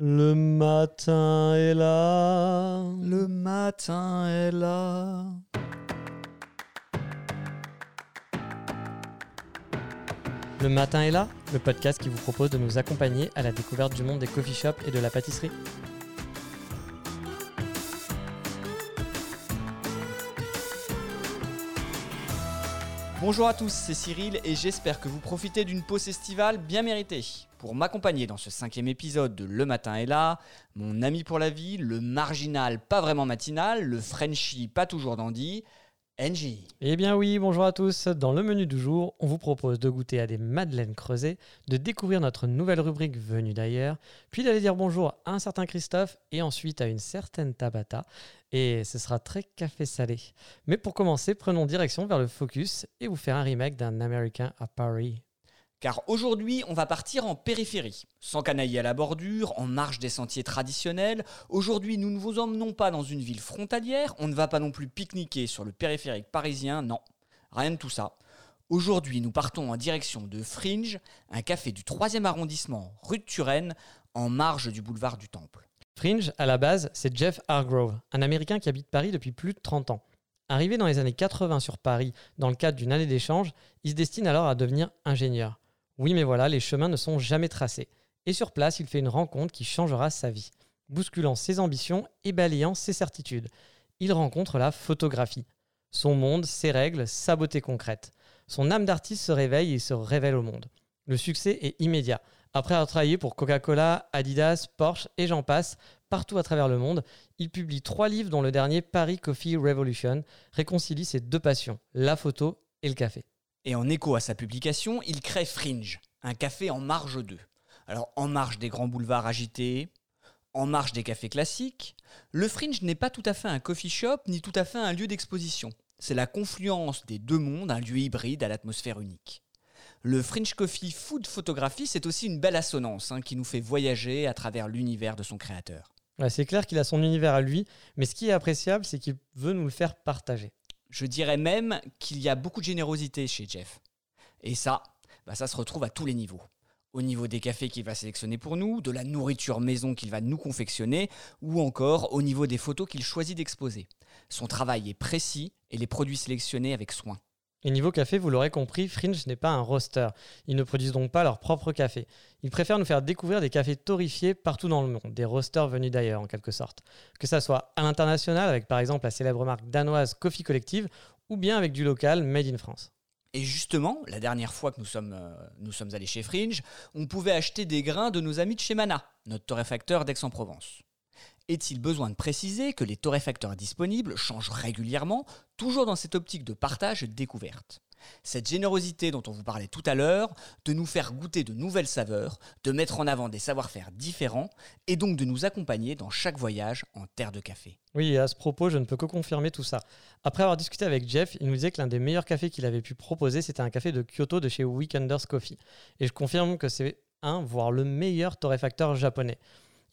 Le matin est là. Le matin est là. Le matin est là, le podcast qui vous propose de nous accompagner à la découverte du monde des coffee shops et de la pâtisserie. Bonjour à tous, c'est Cyril et j'espère que vous profitez d'une pause estivale bien méritée. Pour m'accompagner dans ce cinquième épisode de Le Matin est là, mon ami pour la vie, le marginal pas vraiment matinal, le Frenchie pas toujours dandy, NJ. Eh bien oui, bonjour à tous. Dans le menu du jour, on vous propose de goûter à des madeleines creusées, de découvrir notre nouvelle rubrique venue d'ailleurs, puis d'aller dire bonjour à un certain Christophe et ensuite à une certaine Tabata. Et ce sera très café salé. Mais pour commencer, prenons direction vers le focus et vous faire un remake d'un Américain à Paris. Car aujourd'hui, on va partir en périphérie, sans canailler à la bordure, en marge des sentiers traditionnels. Aujourd'hui, nous ne vous emmenons pas dans une ville frontalière, on ne va pas non plus pique-niquer sur le périphérique parisien, non, rien de tout ça. Aujourd'hui, nous partons en direction de Fringe, un café du 3e arrondissement, rue de Turenne, en marge du boulevard du Temple. Fringe, à la base, c'est Jeff Hargrove, un Américain qui habite Paris depuis plus de 30 ans. Arrivé dans les années 80 sur Paris dans le cadre d'une année d'échange, il se destine alors à devenir ingénieur. Oui, mais voilà, les chemins ne sont jamais tracés. Et sur place, il fait une rencontre qui changera sa vie, bousculant ses ambitions et balayant ses certitudes. Il rencontre la photographie. Son monde, ses règles, sa beauté concrète. Son âme d'artiste se réveille et se révèle au monde. Le succès est immédiat. Après avoir travaillé pour Coca-Cola, Adidas, Porsche et j'en passe, partout à travers le monde, il publie trois livres dont le dernier, Paris Coffee Revolution, réconcilie ses deux passions, la photo et le café. Et en écho à sa publication, il crée Fringe, un café en marge d'eux. Alors en marge des grands boulevards agités, en marge des cafés classiques, le Fringe n'est pas tout à fait un coffee shop ni tout à fait un lieu d'exposition. C'est la confluence des deux mondes, un lieu hybride à l'atmosphère unique. Le Fringe Coffee Food Photography, c'est aussi une belle assonance hein, qui nous fait voyager à travers l'univers de son créateur. c'est clair qu'il a son univers à lui, mais ce qui est appréciable, c'est qu'il veut nous le faire partager. Je dirais même qu'il y a beaucoup de générosité chez Jeff. Et ça, bah ça se retrouve à tous les niveaux. Au niveau des cafés qu'il va sélectionner pour nous, de la nourriture maison qu'il va nous confectionner, ou encore au niveau des photos qu'il choisit d'exposer. Son travail est précis et les produits sélectionnés avec soin. Et niveau café, vous l'aurez compris, Fringe n'est pas un roster. Ils ne produisent donc pas leur propre café. Ils préfèrent nous faire découvrir des cafés torréfiés partout dans le monde, des roasters venus d'ailleurs en quelque sorte. Que ça soit à l'international avec par exemple la célèbre marque danoise Coffee Collective ou bien avec du local Made in France. Et justement, la dernière fois que nous sommes, euh, nous sommes allés chez Fringe, on pouvait acheter des grains de nos amis de chez Mana, notre torréfacteur d'Aix-en-Provence. Est-il besoin de préciser que les torréfacteurs disponibles changent régulièrement, toujours dans cette optique de partage et de découverte? Cette générosité dont on vous parlait tout à l'heure, de nous faire goûter de nouvelles saveurs, de mettre en avant des savoir-faire différents, et donc de nous accompagner dans chaque voyage en terre de café. Oui, à ce propos, je ne peux que confirmer tout ça. Après avoir discuté avec Jeff, il nous disait que l'un des meilleurs cafés qu'il avait pu proposer, c'était un café de Kyoto de chez Weekenders Coffee. Et je confirme que c'est un, voire le meilleur torréfacteur japonais.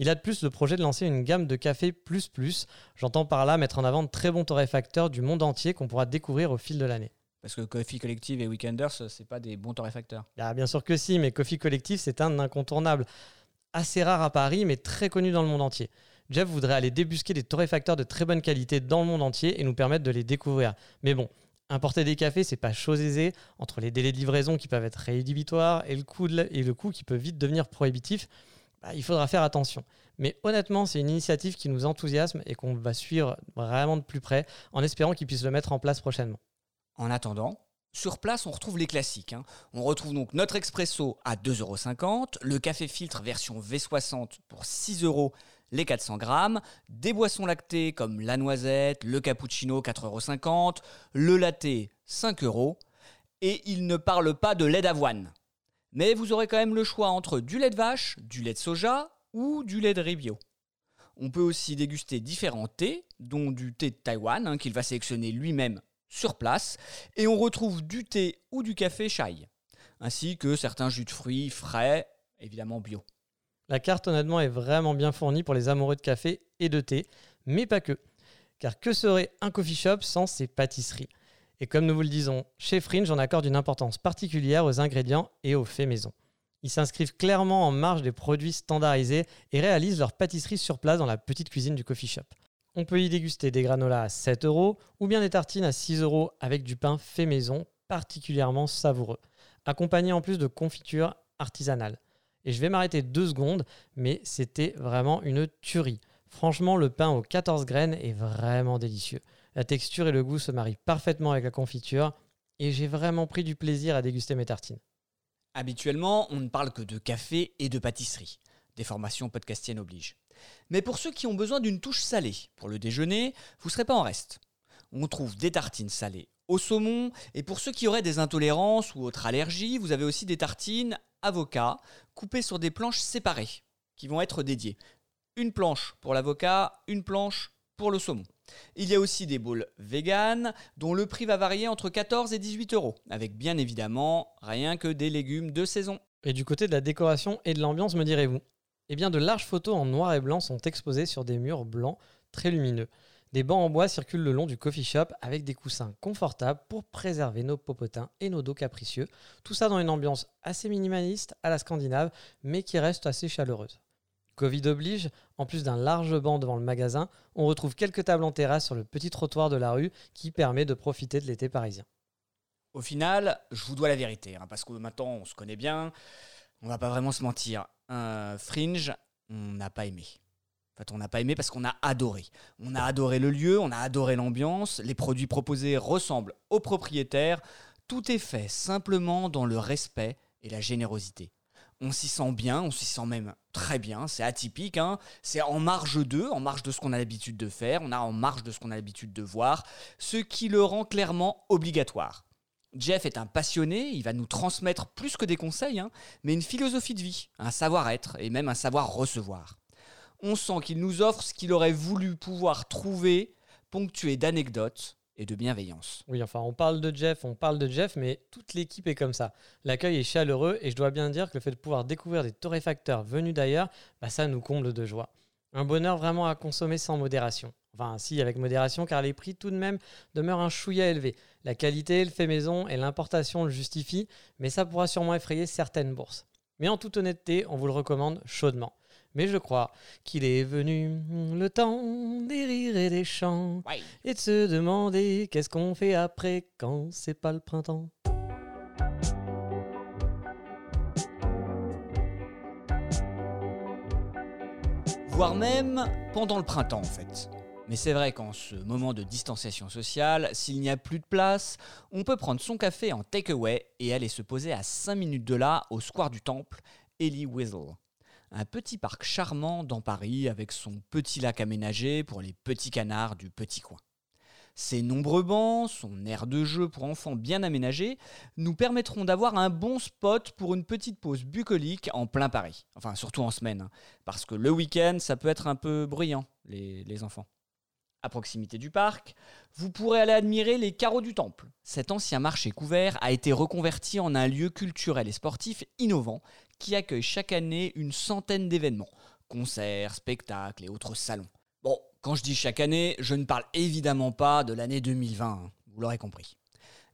Il a de plus le projet de lancer une gamme de café plus plus. J'entends par là mettre en avant de très bons torréfacteurs du monde entier qu'on pourra découvrir au fil de l'année. Parce que Coffee Collective et Weekenders, c'est pas des bons torréfacteurs. Ah, bien sûr que si, mais Coffee Collective, c'est un incontournable. Assez rare à Paris, mais très connu dans le monde entier. Jeff voudrait aller débusquer des torréfacteurs de très bonne qualité dans le monde entier et nous permettre de les découvrir. Mais bon, importer des cafés, c'est pas chose aisée. Entre les délais de livraison qui peuvent être rédhibitoires et le coût, et le coût qui peut vite devenir prohibitif, bah, il faudra faire attention. Mais honnêtement, c'est une initiative qui nous enthousiasme et qu'on va suivre vraiment de plus près en espérant qu'ils puissent le mettre en place prochainement. En attendant, sur place, on retrouve les classiques. Hein. On retrouve donc notre expresso à 2,50€, le café filtre version V60 pour 6 euros les 400 grammes, des boissons lactées comme la noisette, le cappuccino 4,50€, le latte 5 euros, et il ne parle pas de lait d'avoine. Mais vous aurez quand même le choix entre du lait de vache, du lait de soja ou du lait de riz bio. On peut aussi déguster différents thés, dont du thé de Taïwan, hein, qu'il va sélectionner lui-même sur place, et on retrouve du thé ou du café chai, ainsi que certains jus de fruits frais, évidemment bio. La carte honnêtement est vraiment bien fournie pour les amoureux de café et de thé, mais pas que. Car que serait un coffee shop sans ses pâtisseries? Et comme nous vous le disons, chez Fringe, on accorde une importance particulière aux ingrédients et aux faits maison. Ils s'inscrivent clairement en marge des produits standardisés et réalisent leur pâtisserie sur place dans la petite cuisine du coffee shop. On peut y déguster des granolas à 7 euros ou bien des tartines à 6 euros avec du pain fait maison particulièrement savoureux, accompagné en plus de confitures artisanales. Et je vais m'arrêter deux secondes, mais c'était vraiment une tuerie. Franchement, le pain aux 14 graines est vraiment délicieux. La texture et le goût se marient parfaitement avec la confiture et j'ai vraiment pris du plaisir à déguster mes tartines. Habituellement, on ne parle que de café et de pâtisserie. Des formations podcastiennes obligent. Mais pour ceux qui ont besoin d'une touche salée pour le déjeuner, vous ne serez pas en reste. On trouve des tartines salées au saumon, et pour ceux qui auraient des intolérances ou autres allergies, vous avez aussi des tartines avocat coupées sur des planches séparées qui vont être dédiées. Une planche pour l'avocat, une planche pour le saumon. Il y a aussi des bowls vegan dont le prix va varier entre 14 et 18 euros, avec bien évidemment rien que des légumes de saison. Et du côté de la décoration et de l'ambiance, me direz-vous? Eh bien, de larges photos en noir et blanc sont exposées sur des murs blancs très lumineux. Des bancs en bois circulent le long du coffee shop avec des coussins confortables pour préserver nos popotins et nos dos capricieux. Tout ça dans une ambiance assez minimaliste à la scandinave, mais qui reste assez chaleureuse. Covid oblige, en plus d'un large banc devant le magasin, on retrouve quelques tables en terrasse sur le petit trottoir de la rue qui permet de profiter de l'été parisien. Au final, je vous dois la vérité, hein, parce que maintenant on se connaît bien, on va pas vraiment se mentir. Fringe, on n'a pas aimé on n'a pas aimé parce qu'on a adoré. On a adoré le lieu, on a adoré l'ambiance, les produits proposés ressemblent aux propriétaires. Tout est fait simplement dans le respect et la générosité. On s'y sent bien, on s'y sent même très bien, c'est atypique, hein. c'est en marge d'eux, en marge de ce qu'on a l'habitude de faire, on a en marge de ce qu'on a l'habitude de voir, ce qui le rend clairement obligatoire. Jeff est un passionné, il va nous transmettre plus que des conseils, hein, mais une philosophie de vie, un savoir-être et même un savoir recevoir on sent qu'il nous offre ce qu'il aurait voulu pouvoir trouver, ponctué d'anecdotes et de bienveillance. Oui, enfin, on parle de Jeff, on parle de Jeff, mais toute l'équipe est comme ça. L'accueil est chaleureux et je dois bien dire que le fait de pouvoir découvrir des torréfacteurs venus d'ailleurs, bah, ça nous comble de joie. Un bonheur vraiment à consommer sans modération. Enfin, si, avec modération, car les prix tout de même demeurent un chouïa élevé. La qualité, le fait maison et l'importation le justifient, mais ça pourra sûrement effrayer certaines bourses. Mais en toute honnêteté, on vous le recommande chaudement mais je crois qu'il est venu le temps des rires et des chants et de se demander qu'est-ce qu'on fait après quand c'est pas le printemps. Voire même pendant le printemps en fait. Mais c'est vrai qu'en ce moment de distanciation sociale, s'il n'y a plus de place, on peut prendre son café en takeaway et aller se poser à 5 minutes de là au square du Temple, Ellie Whistle un petit parc charmant dans Paris avec son petit lac aménagé pour les petits canards du petit coin. Ses nombreux bancs, son aire de jeu pour enfants bien aménagé, nous permettront d'avoir un bon spot pour une petite pause bucolique en plein Paris. Enfin, surtout en semaine, hein, parce que le week-end, ça peut être un peu bruyant, les, les enfants. À proximité du parc, vous pourrez aller admirer les carreaux du temple. Cet ancien marché couvert a été reconverti en un lieu culturel et sportif innovant qui accueille chaque année une centaine d'événements, concerts, spectacles et autres salons. Bon, quand je dis chaque année, je ne parle évidemment pas de l'année 2020, hein, vous l'aurez compris.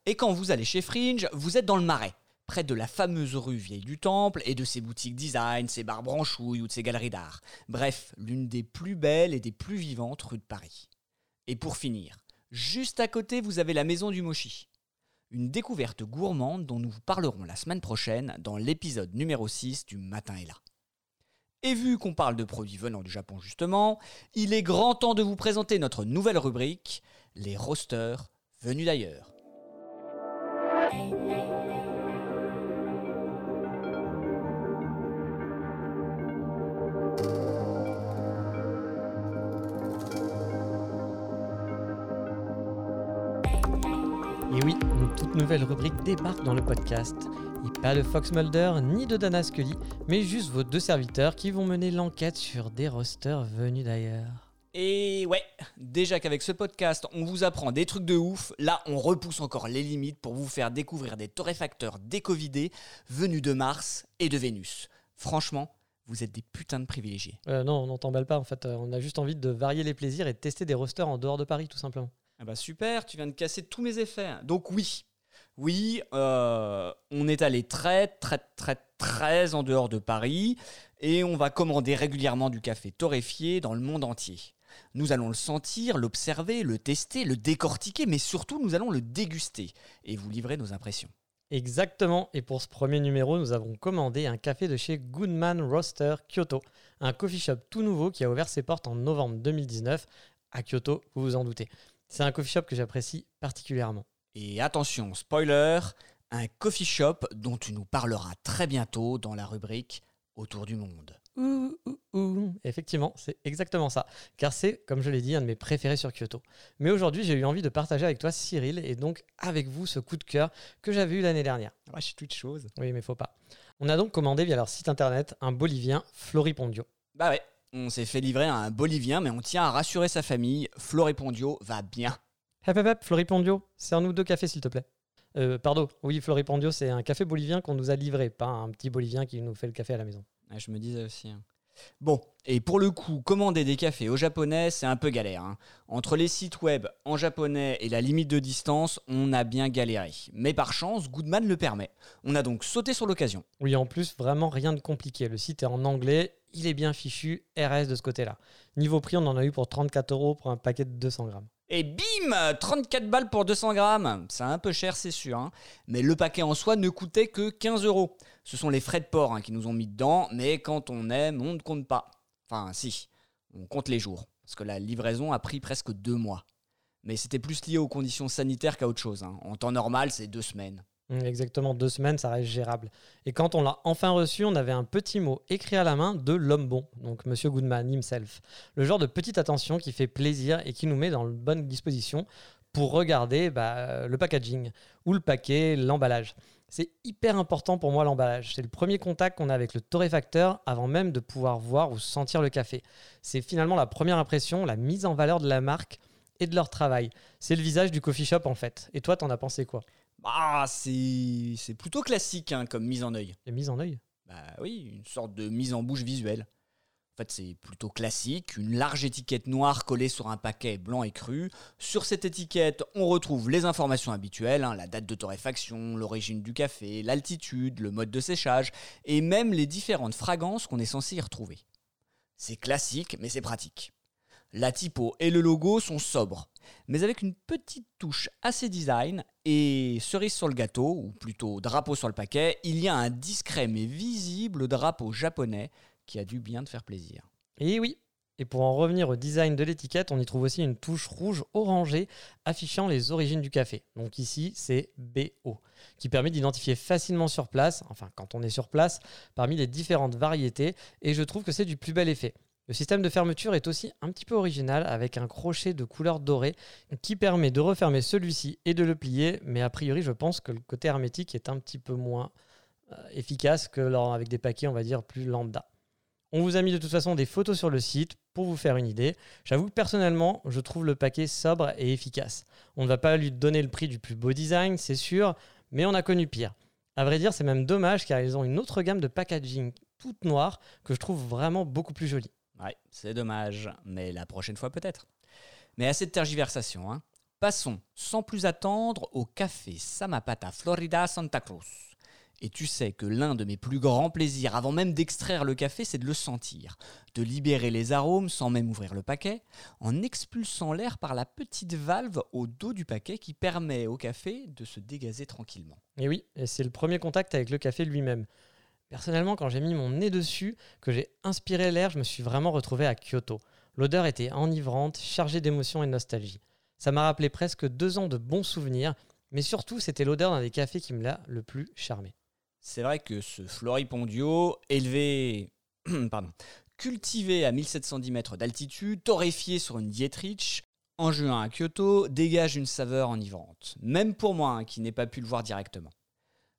Et quand vous allez chez Fringe, vous êtes dans le Marais, près de la fameuse rue Vieille du Temple et de ses boutiques design, ses bars branchouilles ou de ses galeries d'art. Bref, l'une des plus belles et des plus vivantes rues de Paris. Et pour finir, juste à côté, vous avez la maison du Mochi une découverte gourmande dont nous vous parlerons la semaine prochaine dans l'épisode numéro 6 du Matin est là. Et vu qu'on parle de produits venant du Japon justement, il est grand temps de vous présenter notre nouvelle rubrique, les roasters venus d'ailleurs. Nouvelle rubrique débarque dans le podcast. Et pas de Fox Mulder ni de Dana Scully, mais juste vos deux serviteurs qui vont mener l'enquête sur des rosters venus d'ailleurs. Et ouais, déjà qu'avec ce podcast, on vous apprend des trucs de ouf, là on repousse encore les limites pour vous faire découvrir des torréfacteurs décovidés venus de Mars et de Vénus. Franchement, vous êtes des putains de privilégiés. Euh, non, on n'en t'emballe pas en fait, euh, on a juste envie de varier les plaisirs et de tester des rosters en dehors de Paris tout simplement. Ah bah super, tu viens de casser tous mes effets. Donc oui, Oui, euh, on est allé très très très très en dehors de Paris et on va commander régulièrement du café torréfié dans le monde entier. Nous allons le sentir, l'observer, le tester, le décortiquer, mais surtout nous allons le déguster et vous livrer nos impressions. Exactement, et pour ce premier numéro, nous avons commandé un café de chez Goodman Roaster Kyoto, un coffee shop tout nouveau qui a ouvert ses portes en novembre 2019 à Kyoto, vous vous en doutez. C'est un coffee shop que j'apprécie particulièrement. Et attention, spoiler, un coffee shop dont tu nous parleras très bientôt dans la rubrique Autour du monde. Ouh, ouh, ouh. Effectivement, c'est exactement ça. Car c'est, comme je l'ai dit, un de mes préférés sur Kyoto. Mais aujourd'hui, j'ai eu envie de partager avec toi, Cyril, et donc avec vous ce coup de cœur que j'avais eu l'année dernière. Ouais, je suis toute chose. Oui, mais faut pas. On a donc commandé via leur site internet un Bolivien Floripondio. Bah ouais, on s'est fait livrer un Bolivien, mais on tient à rassurer sa famille, Floripondio va bien. Hep hep hep, Floripondio, sers-nous deux cafés s'il te plaît. Euh, pardon, oui, Floripondio, c'est un café bolivien qu'on nous a livré, pas un petit bolivien qui nous fait le café à la maison. Je me disais aussi. hein. Bon, et pour le coup, commander des cafés au japonais, c'est un peu galère. hein. Entre les sites web en japonais et la limite de distance, on a bien galéré. Mais par chance, Goodman le permet. On a donc sauté sur l'occasion. Oui, en plus, vraiment rien de compliqué. Le site est en anglais, il est bien fichu, RS de ce côté-là. Niveau prix, on en a eu pour 34 euros pour un paquet de 200 grammes. Et bim 34 balles pour 200 grammes. C'est un peu cher, c'est sûr. hein. Mais le paquet en soi ne coûtait que 15 euros. Ce sont les frais de port hein, qui nous ont mis dedans, mais quand on aime, on ne compte pas. Enfin, si, on compte les jours. Parce que la livraison a pris presque deux mois. Mais c'était plus lié aux conditions sanitaires qu'à autre chose. hein. En temps normal, c'est deux semaines. Hum, Exactement deux semaines, ça reste gérable. Et quand on l'a enfin reçu, on avait un petit mot écrit à la main de l'homme bon, donc Monsieur Goodman himself. Le genre de petite attention qui fait plaisir et qui nous met dans de bonnes dispositions pour regarder bah, le packaging ou le paquet, l'emballage. C'est hyper important pour moi l'emballage. C'est le premier contact qu'on a avec le torréfacteur avant même de pouvoir voir ou sentir le café. C'est finalement la première impression, la mise en valeur de la marque et de leur travail. C'est le visage du coffee shop en fait. Et toi, t'en as pensé quoi? Bah, c'est c'est plutôt classique hein, comme mise en œil. Les mises en œil Bah oui, une sorte de mise en bouche visuelle. En fait, c'est plutôt classique, une large étiquette noire collée sur un paquet blanc et cru. Sur cette étiquette, on retrouve les informations habituelles, hein, la date de torréfaction, l'origine du café, l'altitude, le mode de séchage, et même les différentes fragrances qu'on est censé y retrouver. C'est classique, mais c'est pratique. La typo et le logo sont sobres, mais avec une petite touche assez design et cerise sur le gâteau, ou plutôt drapeau sur le paquet, il y a un discret mais visible drapeau japonais qui a dû bien te faire plaisir. Et oui. Et pour en revenir au design de l'étiquette, on y trouve aussi une touche rouge orangée affichant les origines du café. Donc ici, c'est BO, qui permet d'identifier facilement sur place, enfin quand on est sur place, parmi les différentes variétés. Et je trouve que c'est du plus bel effet. Le système de fermeture est aussi un petit peu original avec un crochet de couleur dorée qui permet de refermer celui-ci et de le plier. Mais a priori, je pense que le côté hermétique est un petit peu moins euh, efficace que avec des paquets, on va dire, plus lambda. On vous a mis de toute façon des photos sur le site pour vous faire une idée. J'avoue que personnellement, je trouve le paquet sobre et efficace. On ne va pas lui donner le prix du plus beau design, c'est sûr, mais on a connu pire. À vrai dire, c'est même dommage car ils ont une autre gamme de packaging toute noire que je trouve vraiment beaucoup plus jolie. Ouais, c'est dommage, mais la prochaine fois peut-être. Mais assez de tergiversation, hein. Passons, sans plus attendre, au café Samapata Florida Santa Cruz. Et tu sais que l'un de mes plus grands plaisirs, avant même d'extraire le café, c'est de le sentir, de libérer les arômes sans même ouvrir le paquet, en expulsant l'air par la petite valve au dos du paquet qui permet au café de se dégazer tranquillement. Et oui, c'est le premier contact avec le café lui-même. Personnellement, quand j'ai mis mon nez dessus, que j'ai inspiré l'air, je me suis vraiment retrouvé à Kyoto. L'odeur était enivrante, chargée d'émotion et de nostalgie. Ça m'a rappelé presque deux ans de bons souvenirs, mais surtout c'était l'odeur d'un des cafés qui me l'a le plus charmé. C'est vrai que ce Floripondio, élevé, pardon, cultivé à 1710 mètres d'altitude, torréfié sur une Dietrich, en juin à Kyoto, dégage une saveur enivrante, même pour moi hein, qui n'ai pas pu le voir directement.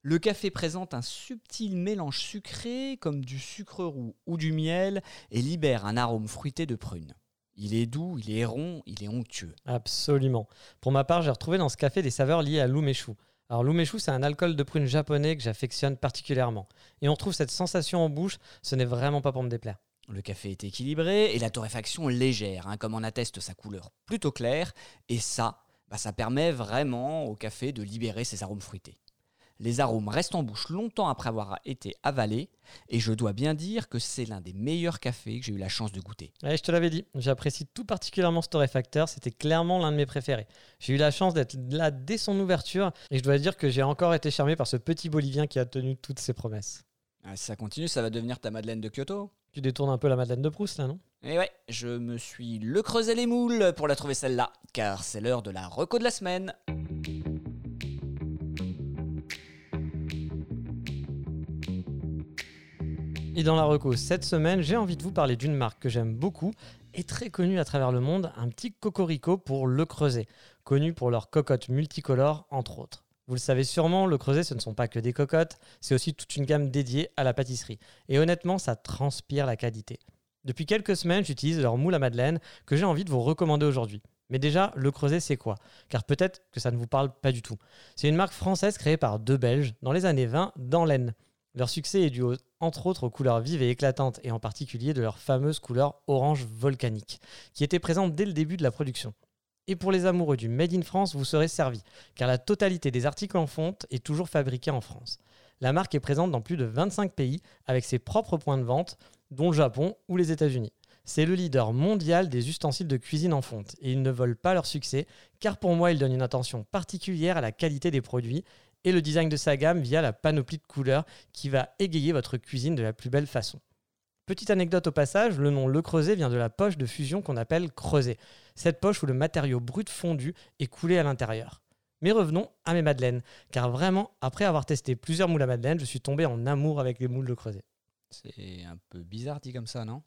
Le café présente un subtil mélange sucré comme du sucre roux ou du miel et libère un arôme fruité de prune. Il est doux, il est rond, il est onctueux. Absolument. Pour ma part, j'ai retrouvé dans ce café des saveurs liées à l'umeshu. Alors l'umeshu, c'est un alcool de prune japonais que j'affectionne particulièrement. Et on trouve cette sensation en bouche, ce n'est vraiment pas pour me déplaire. Le café est équilibré et la torréfaction légère, hein, comme en atteste sa couleur plutôt claire. Et ça, bah, ça permet vraiment au café de libérer ses arômes fruités. Les arômes restent en bouche longtemps après avoir été avalés, et je dois bien dire que c'est l'un des meilleurs cafés que j'ai eu la chance de goûter. je te l'avais dit, j'apprécie tout particulièrement ce torréfacteur, c'était clairement l'un de mes préférés. J'ai eu la chance d'être là dès son ouverture, et je dois dire que j'ai encore été charmé par ce petit Bolivien qui a tenu toutes ses promesses. Ah, si ça continue, ça va devenir ta Madeleine de Kyoto Tu détournes un peu la Madeleine de Proust là, non? Et eh ouais, je me suis le creusé les moules pour la trouver celle-là, car c'est l'heure de la reco de la semaine. Et dans la reco cette semaine, j'ai envie de vous parler d'une marque que j'aime beaucoup et très connue à travers le monde, un petit cocorico pour le creuset, connu pour leurs cocottes multicolores entre autres. Vous le savez sûrement, le creuset, ce ne sont pas que des cocottes, c'est aussi toute une gamme dédiée à la pâtisserie. Et honnêtement, ça transpire la qualité. Depuis quelques semaines, j'utilise leur moule à madeleine que j'ai envie de vous recommander aujourd'hui. Mais déjà, le creuset, c'est quoi? Car peut-être que ça ne vous parle pas du tout. C'est une marque française créée par deux Belges dans les années 20 dans l'Aisne. Leur succès est dû entre autres aux couleurs vives et éclatantes, et en particulier de leur fameuse couleur orange volcanique, qui était présente dès le début de la production. Et pour les amoureux du Made in France, vous serez servis, car la totalité des articles en fonte est toujours fabriquée en France. La marque est présente dans plus de 25 pays, avec ses propres points de vente, dont le Japon ou les États-Unis. C'est le leader mondial des ustensiles de cuisine en fonte, et ils ne volent pas leur succès, car pour moi, ils donnent une attention particulière à la qualité des produits et le design de sa gamme via la panoplie de couleurs qui va égayer votre cuisine de la plus belle façon. Petite anecdote au passage, le nom Le Creuset vient de la poche de fusion qu'on appelle creuset. Cette poche où le matériau brut fondu est coulé à l'intérieur. Mais revenons à mes madeleines, car vraiment, après avoir testé plusieurs moules à madeleine, je suis tombé en amour avec les moules de creuset. C'est un peu bizarre dit comme ça, non?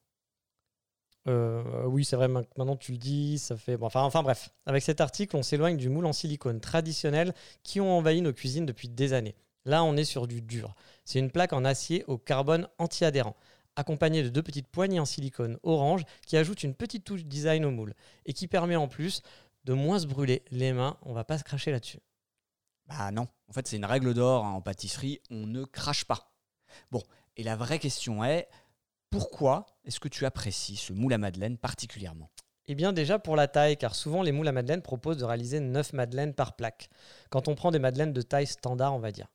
Euh, oui, c'est vrai, maintenant tu le dis, ça fait... enfin, bref, avec cet article, on s'éloigne du moule en silicone traditionnel qui ont envahi nos cuisines depuis des années. Là, on est sur du dur. C'est une plaque en acier au carbone anti-adhérent, accompagnée de deux petites poignées en silicone orange qui ajoutent une petite touche design au moule et qui permet en plus de moins se brûler les mains. On va pas se cracher là-dessus. Bah non, en fait c'est une règle d'or hein, en pâtisserie, on ne crache pas. Bon, et la vraie question est, pourquoi est-ce que tu apprécies ce moule à madeleine particulièrement? Eh bien déjà pour la taille, car souvent les moules à madeleine proposent de réaliser 9 madeleines par plaque, quand on prend des madeleines de taille standard on va dire.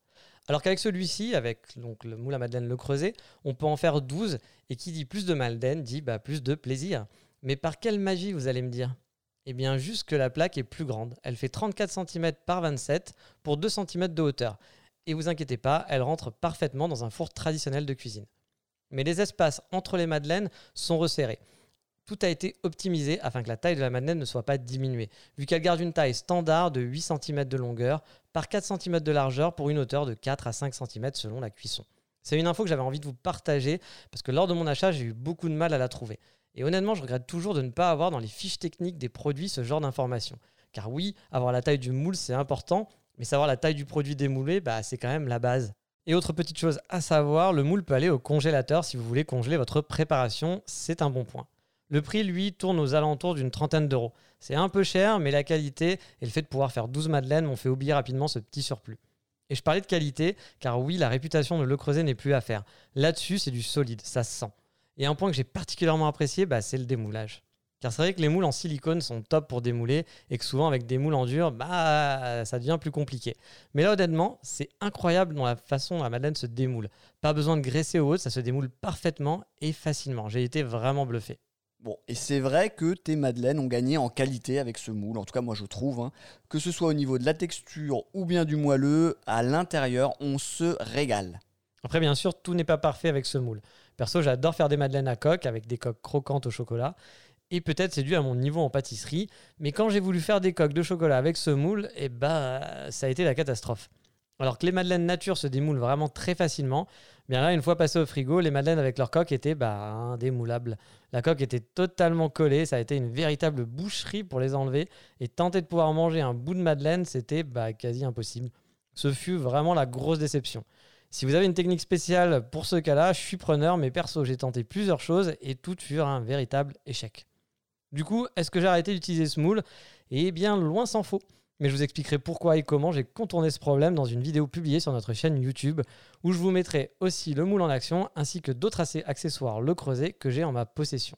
Alors qu'avec celui-ci, avec donc, le moule à madeleine le creuset, on peut en faire 12, et qui dit plus de madeleine dit bah, plus de plaisir. Mais par quelle magie vous allez me dire? Eh bien juste que la plaque est plus grande, elle fait 34 cm par 27 pour 2 cm de hauteur. Et vous inquiétez pas, elle rentre parfaitement dans un four traditionnel de cuisine mais les espaces entre les madeleines sont resserrés. Tout a été optimisé afin que la taille de la madeleine ne soit pas diminuée, vu qu'elle garde une taille standard de 8 cm de longueur par 4 cm de largeur pour une hauteur de 4 à 5 cm selon la cuisson. C'est une info que j'avais envie de vous partager parce que lors de mon achat, j'ai eu beaucoup de mal à la trouver. Et honnêtement, je regrette toujours de ne pas avoir dans les fiches techniques des produits ce genre d'informations. Car oui, avoir la taille du moule, c'est important, mais savoir la taille du produit démoulé, bah, c'est quand même la base. Et autre petite chose à savoir, le moule peut aller au congélateur si vous voulez congeler votre préparation, c'est un bon point. Le prix, lui, tourne aux alentours d'une trentaine d'euros. C'est un peu cher, mais la qualité et le fait de pouvoir faire 12 madeleines m'ont fait oublier rapidement ce petit surplus. Et je parlais de qualité, car oui, la réputation de Le Creuset n'est plus à faire. Là-dessus, c'est du solide, ça se sent. Et un point que j'ai particulièrement apprécié, bah, c'est le démoulage. Car c'est vrai que les moules en silicone sont top pour démouler et que souvent avec des moules en dur, bah, ça devient plus compliqué. Mais là, honnêtement, c'est incroyable dans la façon dont la madeleine se démoule. Pas besoin de graisser au haut, ça se démoule parfaitement et facilement. J'ai été vraiment bluffé. Bon, et c'est vrai que tes madeleines ont gagné en qualité avec ce moule, en tout cas moi je trouve, hein. que ce soit au niveau de la texture ou bien du moelleux, à l'intérieur on se régale. Après bien sûr tout n'est pas parfait avec ce moule. Perso j'adore faire des madeleines à coque avec des coques croquantes au chocolat et peut-être c'est dû à mon niveau en pâtisserie, mais quand j'ai voulu faire des coques de chocolat avec ce moule, eh bah, ça a été la catastrophe. Alors que les madeleines nature se démoulent vraiment très facilement, bien là, une fois passé au frigo, les madeleines avec leur coque étaient bah, indémoulables. La coque était totalement collée, ça a été une véritable boucherie pour les enlever, et tenter de pouvoir manger un bout de madeleine, c'était bah, quasi impossible. Ce fut vraiment la grosse déception. Si vous avez une technique spéciale pour ce cas-là, je suis preneur, mais perso, j'ai tenté plusieurs choses et toutes furent un véritable échec. Du coup, est-ce que j'ai arrêté d'utiliser ce moule? Eh bien, loin s'en faut. Mais je vous expliquerai pourquoi et comment j'ai contourné ce problème dans une vidéo publiée sur notre chaîne YouTube, où je vous mettrai aussi le moule en action ainsi que d'autres accessoires le creuset que j'ai en ma possession.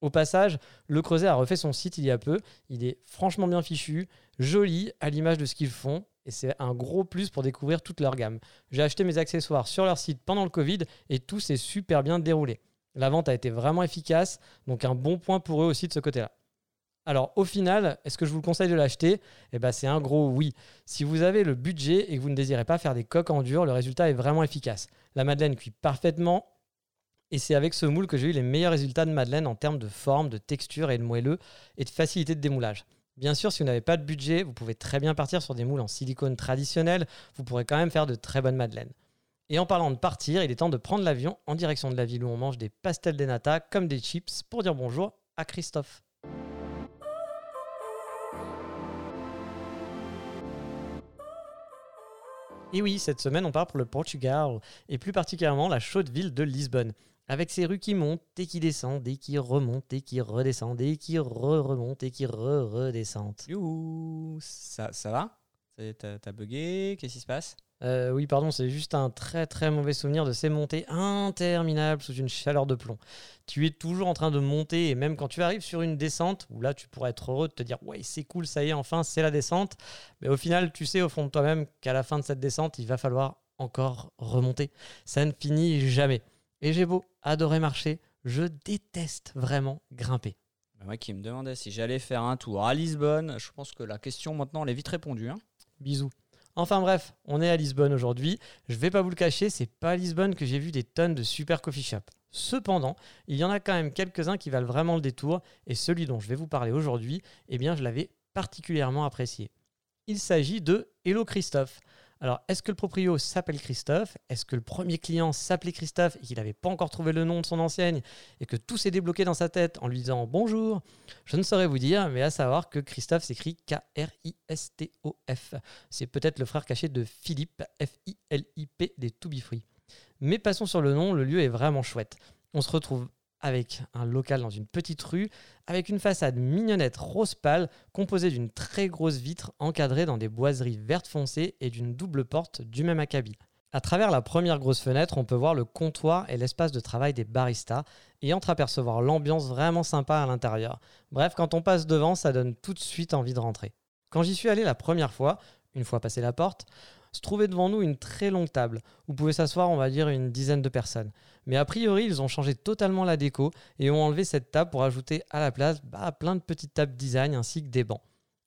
Au passage, Le Creuset a refait son site il y a peu. Il est franchement bien fichu, joli, à l'image de ce qu'ils font. Et c'est un gros plus pour découvrir toute leur gamme. J'ai acheté mes accessoires sur leur site pendant le Covid et tout s'est super bien déroulé. La vente a été vraiment efficace, donc un bon point pour eux aussi de ce côté-là. Alors au final, est-ce que je vous le conseille de l'acheter? Eh ben, c'est un gros oui. Si vous avez le budget et que vous ne désirez pas faire des coques en dur, le résultat est vraiment efficace. La madeleine cuit parfaitement et c'est avec ce moule que j'ai eu les meilleurs résultats de madeleine en termes de forme, de texture et de moelleux et de facilité de démoulage. Bien sûr, si vous n'avez pas de budget, vous pouvez très bien partir sur des moules en silicone traditionnel, vous pourrez quand même faire de très bonnes madeleines. Et en parlant de partir, il est temps de prendre l'avion en direction de la ville où on mange des pastels des nata comme des chips pour dire bonjour à Christophe. Et oui, cette semaine, on part pour le Portugal, et plus particulièrement la chaude ville de Lisbonne, avec ses rues qui montent et qui descendent, et qui remontent et qui redescendent, et qui re-remontent et qui re-redescendent. Youhou, ça, ça va? T'as t'as bugué? Qu'est-ce qui se passe? Euh, oui, pardon, c'est juste un très très mauvais souvenir de ces montées interminables sous une chaleur de plomb. Tu es toujours en train de monter et même quand tu arrives sur une descente, où là tu pourrais être heureux de te dire ouais c'est cool, ça y est, enfin c'est la descente, mais au final tu sais au fond de toi-même qu'à la fin de cette descente, il va falloir encore remonter. Ça ne finit jamais. Et j'ai beau adorer marcher, je déteste vraiment grimper. Bah, Moi qui me demandais si j'allais faire un tour à Lisbonne, je pense que la question maintenant elle est vite répondue. hein. Bisous. Enfin bref, on est à Lisbonne aujourd'hui. Je vais pas vous le cacher, c'est pas à Lisbonne que j'ai vu des tonnes de super coffee shops. Cependant, il y en a quand même quelques-uns qui valent vraiment le détour et celui dont je vais vous parler aujourd'hui, eh bien je l'avais particulièrement apprécié. Il s'agit de Hello Christophe. Alors, est-ce que le proprio s'appelle Christophe? Est-ce que le premier client s'appelait Christophe et qu'il n'avait pas encore trouvé le nom de son enseigne et que tout s'est débloqué dans sa tête en lui disant bonjour? Je ne saurais vous dire, mais à savoir que Christophe s'écrit K-R-I-S-T-O-F. C'est peut-être le frère caché de Philippe, F-I-L-I-P des To Be Free. Mais passons sur le nom, le lieu est vraiment chouette. On se retrouve avec un local dans une petite rue, avec une façade mignonnette rose pâle, composée d'une très grosse vitre encadrée dans des boiseries vertes foncées et d'une double porte du même acabit. À travers la première grosse fenêtre, on peut voir le comptoir et l'espace de travail des baristas et entreapercevoir l'ambiance vraiment sympa à l'intérieur. Bref, quand on passe devant, ça donne tout de suite envie de rentrer. Quand j'y suis allé la première fois, une fois passé la porte, se trouvait devant nous une très longue table où pouvaient s'asseoir, on va dire, une dizaine de personnes. Mais a priori, ils ont changé totalement la déco et ont enlevé cette table pour ajouter à la place bah, plein de petites tables design ainsi que des bancs.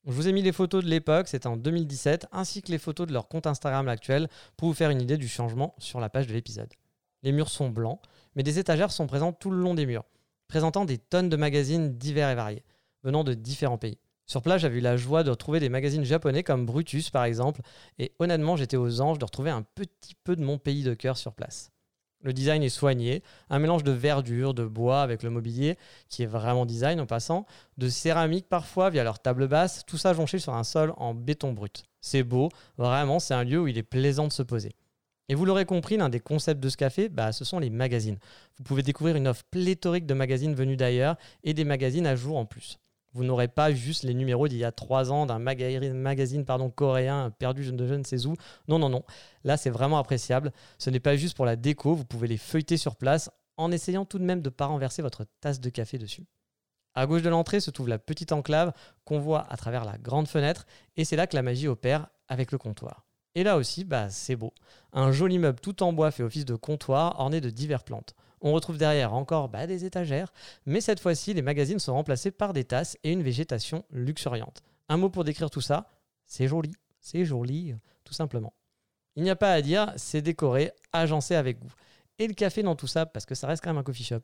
Je vous ai mis les photos de l'époque, c'était en 2017, ainsi que les photos de leur compte Instagram actuel pour vous faire une idée du changement sur la page de l'épisode. Les murs sont blancs, mais des étagères sont présentes tout le long des murs, présentant des tonnes de magazines divers et variés, venant de différents pays. Sur place, j'avais eu la joie de retrouver des magazines japonais comme Brutus par exemple, et honnêtement, j'étais aux anges de retrouver un petit peu de mon pays de cœur sur place. Le design est soigné, un mélange de verdure, de bois avec le mobilier, qui est vraiment design en passant, de céramique parfois via leur table basse, tout ça jonché sur un sol en béton brut. C'est beau, vraiment, c'est un lieu où il est plaisant de se poser. Et vous l'aurez compris, l'un des concepts de ce café, bah, ce sont les magazines. Vous pouvez découvrir une offre pléthorique de magazines venus d'ailleurs et des magazines à jour en plus. Vous n'aurez pas juste les numéros d'il y a trois ans d'un maga- magazine coréen perdu de je ne sais où. Non, non, non. Là, c'est vraiment appréciable. Ce n'est pas juste pour la déco, vous pouvez les feuilleter sur place en essayant tout de même de ne pas renverser votre tasse de café dessus. À gauche de l'entrée se trouve la petite enclave qu'on voit à travers la grande fenêtre et c'est là que la magie opère avec le comptoir. Et là aussi, bah, c'est beau. Un joli meuble tout en bois fait office de comptoir orné de diverses plantes. On retrouve derrière encore bah, des étagères, mais cette fois-ci, les magazines sont remplacés par des tasses et une végétation luxuriante. Un mot pour décrire tout ça, c'est joli, c'est joli, tout simplement. Il n'y a pas à dire, c'est décoré, agencé avec goût. Et le café dans tout ça, parce que ça reste quand même un coffee shop,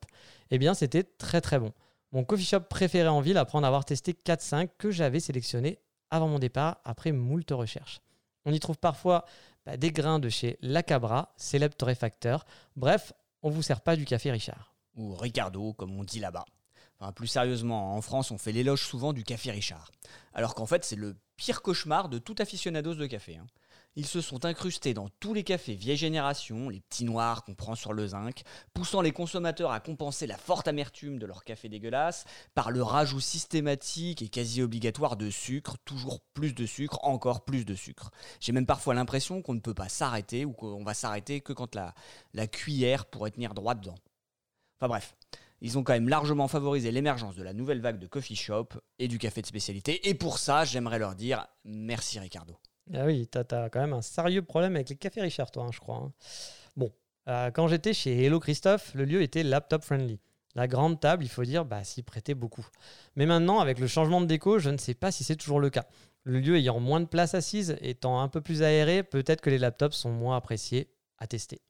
eh bien c'était très très bon. Mon coffee shop préféré en ville après en avoir testé 4-5 que j'avais sélectionné avant mon départ après moult recherches. On y trouve parfois bah, des grains de chez La Cabra, célèbre torréfacteur. Bref, on vous sert pas du café Richard. Ou Ricardo, comme on dit là-bas. Enfin, plus sérieusement, en France, on fait l'éloge souvent du café Richard. Alors qu'en fait, c'est le pire cauchemar de tout aficionados de café. hein. Ils se sont incrustés dans tous les cafés vieille génération, les petits noirs qu'on prend sur le zinc, poussant les consommateurs à compenser la forte amertume de leur café dégueulasse par le rajout systématique et quasi obligatoire de sucre, toujours plus de sucre, encore plus de sucre. J'ai même parfois l'impression qu'on ne peut pas s'arrêter ou qu'on va s'arrêter que quand la, cuillère pourrait tenir droit dedans. Enfin bref, ils ont quand même largement favorisé l'émergence de la nouvelle vague de coffee shop et du café de spécialité. Et pour ça, j'aimerais leur dire merci Ricardo. Ah oui, t'as as quand même un sérieux problème avec les cafés Richard, toi, hein, je crois. hein. Bon, euh, quand j'étais chez Hello Christophe, le lieu était laptop friendly. La grande table, il faut dire, bah, s'y prêtait beaucoup. Mais maintenant, avec le changement de déco, je ne sais pas si c'est toujours le cas. Le lieu ayant moins de place assise, étant un peu plus aéré, peut-être que les laptops sont moins appréciés à tester.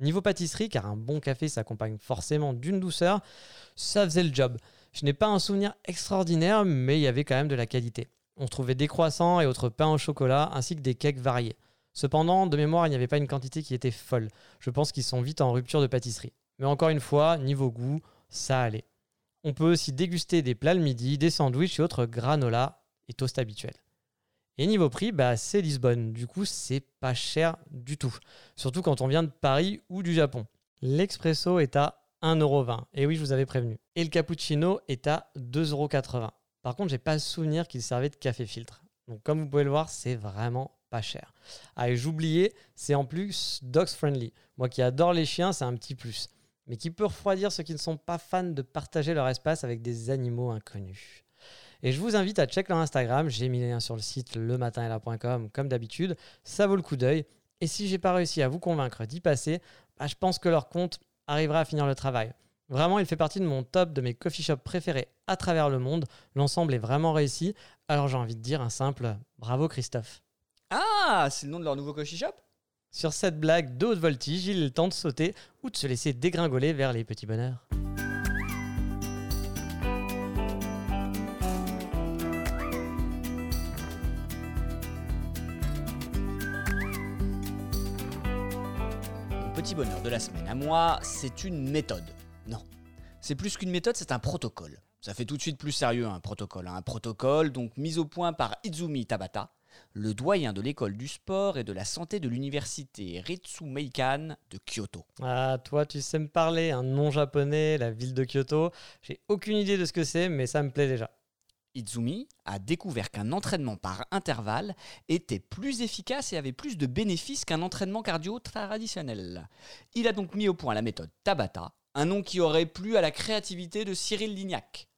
Niveau pâtisserie, car un bon café s'accompagne forcément d'une douceur, ça faisait le job. Je n'ai pas un souvenir extraordinaire, mais il y avait quand même de la qualité. On trouvait des croissants et autres pains au chocolat, ainsi que des cakes variés. Cependant, de mémoire, il n'y avait pas une quantité qui était folle. Je pense qu'ils sont vite en rupture de pâtisserie. Mais encore une fois, niveau goût, ça allait. On peut aussi déguster des plats le midi, des sandwichs et autres granola et toast habituels. Et niveau prix, bah, c'est Lisbonne. Du coup, c'est pas cher du tout. Surtout quand on vient de Paris ou du Japon. L'expresso est à 1,20€. Et oui, je vous avais prévenu. Et le cappuccino est à 2,80€. Par contre, j'ai pas le souvenir qu'il servait de café filtre. Donc, comme vous pouvez le voir, c'est vraiment pas cher. Ah, et j'oubliais, c'est en plus dogs friendly. Moi qui adore les chiens, c'est un petit plus. Mais qui peut refroidir ceux qui ne sont pas fans de partager leur espace avec des animaux inconnus. Et je vous invite à check leur Instagram. J'ai mis les liens sur le site lematinela.com comme d'habitude. Ça vaut le coup d'œil. Et si j'ai pas réussi à vous convaincre d'y passer, bah, je pense que leur compte arrivera à finir le travail. Vraiment, il fait partie de mon top de mes coffee shops préférés à travers le monde. L'ensemble est vraiment réussi. Alors j'ai envie de dire un simple bravo Christophe. Ah, c'est le nom de leur nouveau coffee shop? Sur cette blague de haute voltige, il est le temps de sauter ou de se laisser dégringoler vers les petits bonheurs. Mon petit bonheur de la semaine à moi, c'est une méthode. Non, c'est plus qu'une méthode, c'est un protocole. Ça fait tout de suite plus sérieux un protocole. Un protocole donc mis au point par Izumi Tabata, le doyen de l'école du sport et de la santé de l'université Ritsumeikan de Kyoto. Ah, toi, tu sais me parler, un nom japonais, la ville de Kyoto. J'ai aucune idée de ce que c'est, mais ça me plaît déjà. Izumi a découvert qu'un entraînement par intervalle était plus efficace et avait plus de bénéfices qu'un entraînement cardio traditionnel. Il a donc mis au point la méthode Tabata, un nom qui aurait plu à la créativité de Cyril Lignac.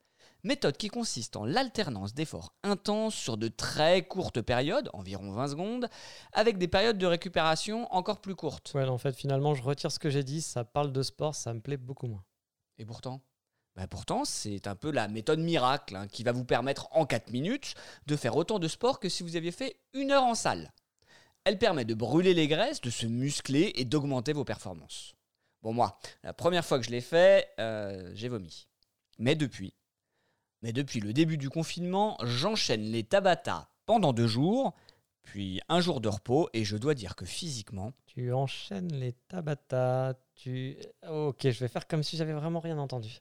Méthode qui consiste en l'alternance d'efforts intenses sur de très courtes périodes, environ 20 secondes, avec des périodes de récupération encore plus courtes. Ouais, en fait, finalement, je retire ce que j'ai dit. Ça parle de sport, ça me plaît beaucoup moins. Et pourtant? Bah Pourtant, c'est un peu la méthode miracle hein, qui va vous permettre en 4 minutes de faire autant de sport que si vous aviez fait une heure en salle. Elle permet de brûler les graisses, de se muscler et d'augmenter vos performances. Bon, moi, la première fois que je l'ai fait, euh, j'ai vomi. Mais depuis, mais depuis le début du confinement, j'enchaîne les Tabata pendant deux jours, puis un jour de repos, et je dois dire que physiquement, Tu enchaînes les tabata. Tu. Ok, je vais faire comme si j'avais vraiment rien entendu.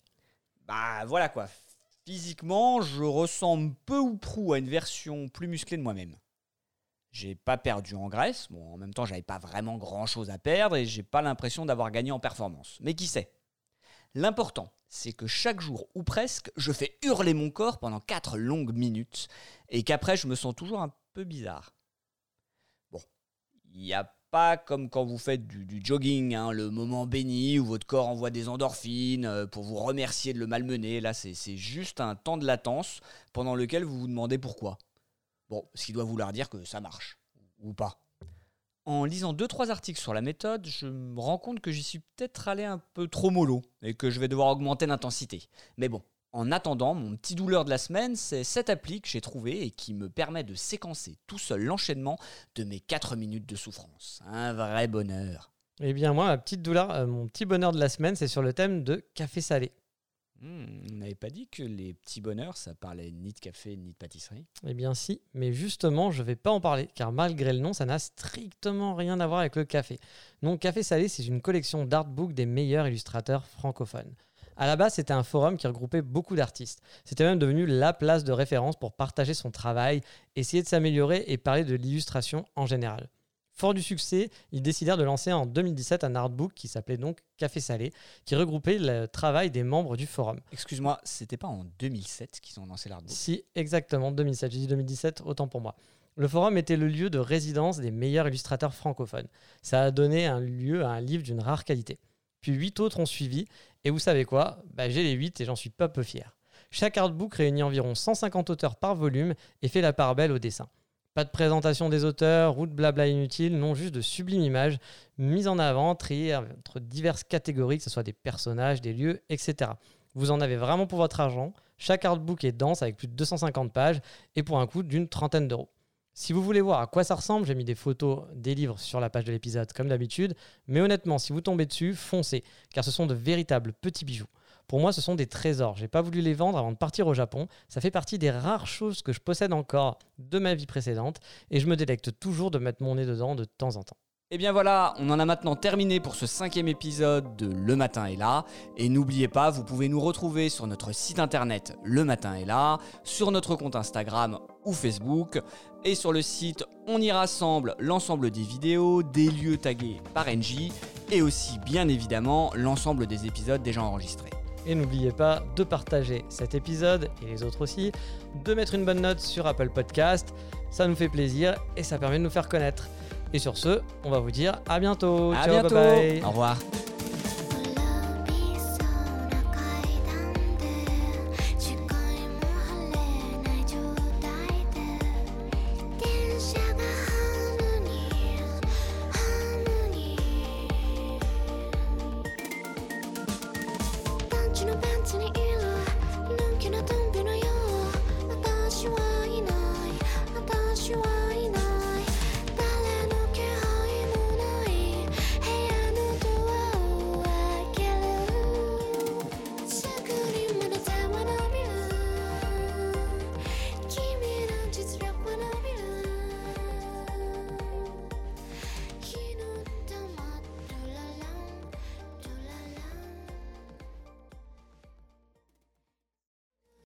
bah voilà quoi. Physiquement, je ressemble peu ou prou à une version plus musclée de moi-même. J'ai pas perdu en graisse, bon en même temps j'avais pas vraiment grand chose à perdre et j'ai pas l'impression d'avoir gagné en performance. Mais qui sait? L'important, c'est que chaque jour ou presque, je fais hurler mon corps pendant 4 longues minutes et qu'après je me sens toujours un peu bizarre. Bon, il n'y a pas comme quand vous faites du, jogging, hein, le moment béni où votre corps envoie des endorphines euh, pour vous remercier de le malmener. Là, c'est juste un temps de latence pendant lequel vous vous demandez pourquoi. Bon, ce qui doit vouloir dire que ça marche, ou pas. En lisant 2-3 articles sur la méthode, je me rends compte que j'y suis peut-être allé un peu trop mollo et que je vais devoir augmenter l'intensité. Mais bon, en attendant, mon petit douleur de la semaine, c'est cette appli que j'ai trouvée et qui me permet de séquencer tout seul l'enchaînement de mes 4 minutes de souffrance. Un vrai bonheur. Eh bien, moi, ma petite douleur, euh, mon petit bonheur de la semaine, c'est sur le thème de café salé. Hmm, on n'avait pas dit que les petits bonheurs, ça parlait ni de café ni de pâtisserie Eh bien, si, mais justement, je vais pas en parler, car malgré le nom, ça n'a strictement rien à voir avec le café. Non, Café Salé, c'est une collection d'artbooks des meilleurs illustrateurs francophones. À la base, c'était un forum qui regroupait beaucoup d'artistes. C'était même devenu la place de référence pour partager son travail, essayer de s'améliorer et parler de l'illustration en général. Fort du succès, ils décidèrent de lancer en 2017 un artbook qui s'appelait donc Café Salé, qui regroupait le travail des membres du forum. Excuse-moi, c'était pas en 2007 qu'ils ont lancé l'artbook? Si, exactement, 2007. J'ai dit 2017, autant pour moi. Le forum était le lieu de résidence des meilleurs illustrateurs francophones. Ça a donné un lieu à un livre d'une rare qualité. Puis huit autres ont suivi, Et vous savez quoi? Bah, J'ai les 8 et j'en suis pas peu fier. Chaque artbook réunit environ 150 auteurs par volume et fait la part belle au dessin. Pas de présentation des auteurs ou de blabla inutile, non, juste de sublimes images mises en avant, triées entre diverses catégories, que ce soit des personnages, des lieux, etc. Vous en avez vraiment pour votre argent. Chaque artbook est dense avec plus de 250 pages et pour un coût d'une trentaine d'euros. Si vous voulez voir à quoi ça ressemble, j'ai mis des photos des livres sur la page de l'épisode comme d'habitude, mais honnêtement, si vous tombez dessus, foncez, car ce sont de véritables petits bijoux. Pour moi, ce sont des trésors. J'ai pas voulu les vendre avant de partir au Japon. Ça fait partie des rares choses que je possède encore de ma vie précédente et je me délecte toujours de mettre mon nez dedans de temps en temps. Et eh bien voilà, on en a maintenant terminé pour ce cinquième épisode de Le Matin est là. Et n'oubliez pas, vous pouvez nous retrouver sur notre site internet Le Matin est là, sur notre compte Instagram ou Facebook. Et sur le site, on y rassemble l'ensemble des vidéos, des lieux tagués par NJ et aussi bien évidemment l'ensemble des épisodes déjà enregistrés. Et n'oubliez pas de partager cet épisode et les autres aussi, de mettre une bonne note sur Apple Podcast. Ça nous fait plaisir et ça permet de nous faire connaître. Et sur ce, on va vous dire à bientôt. Ciao, bye bye. Au revoir.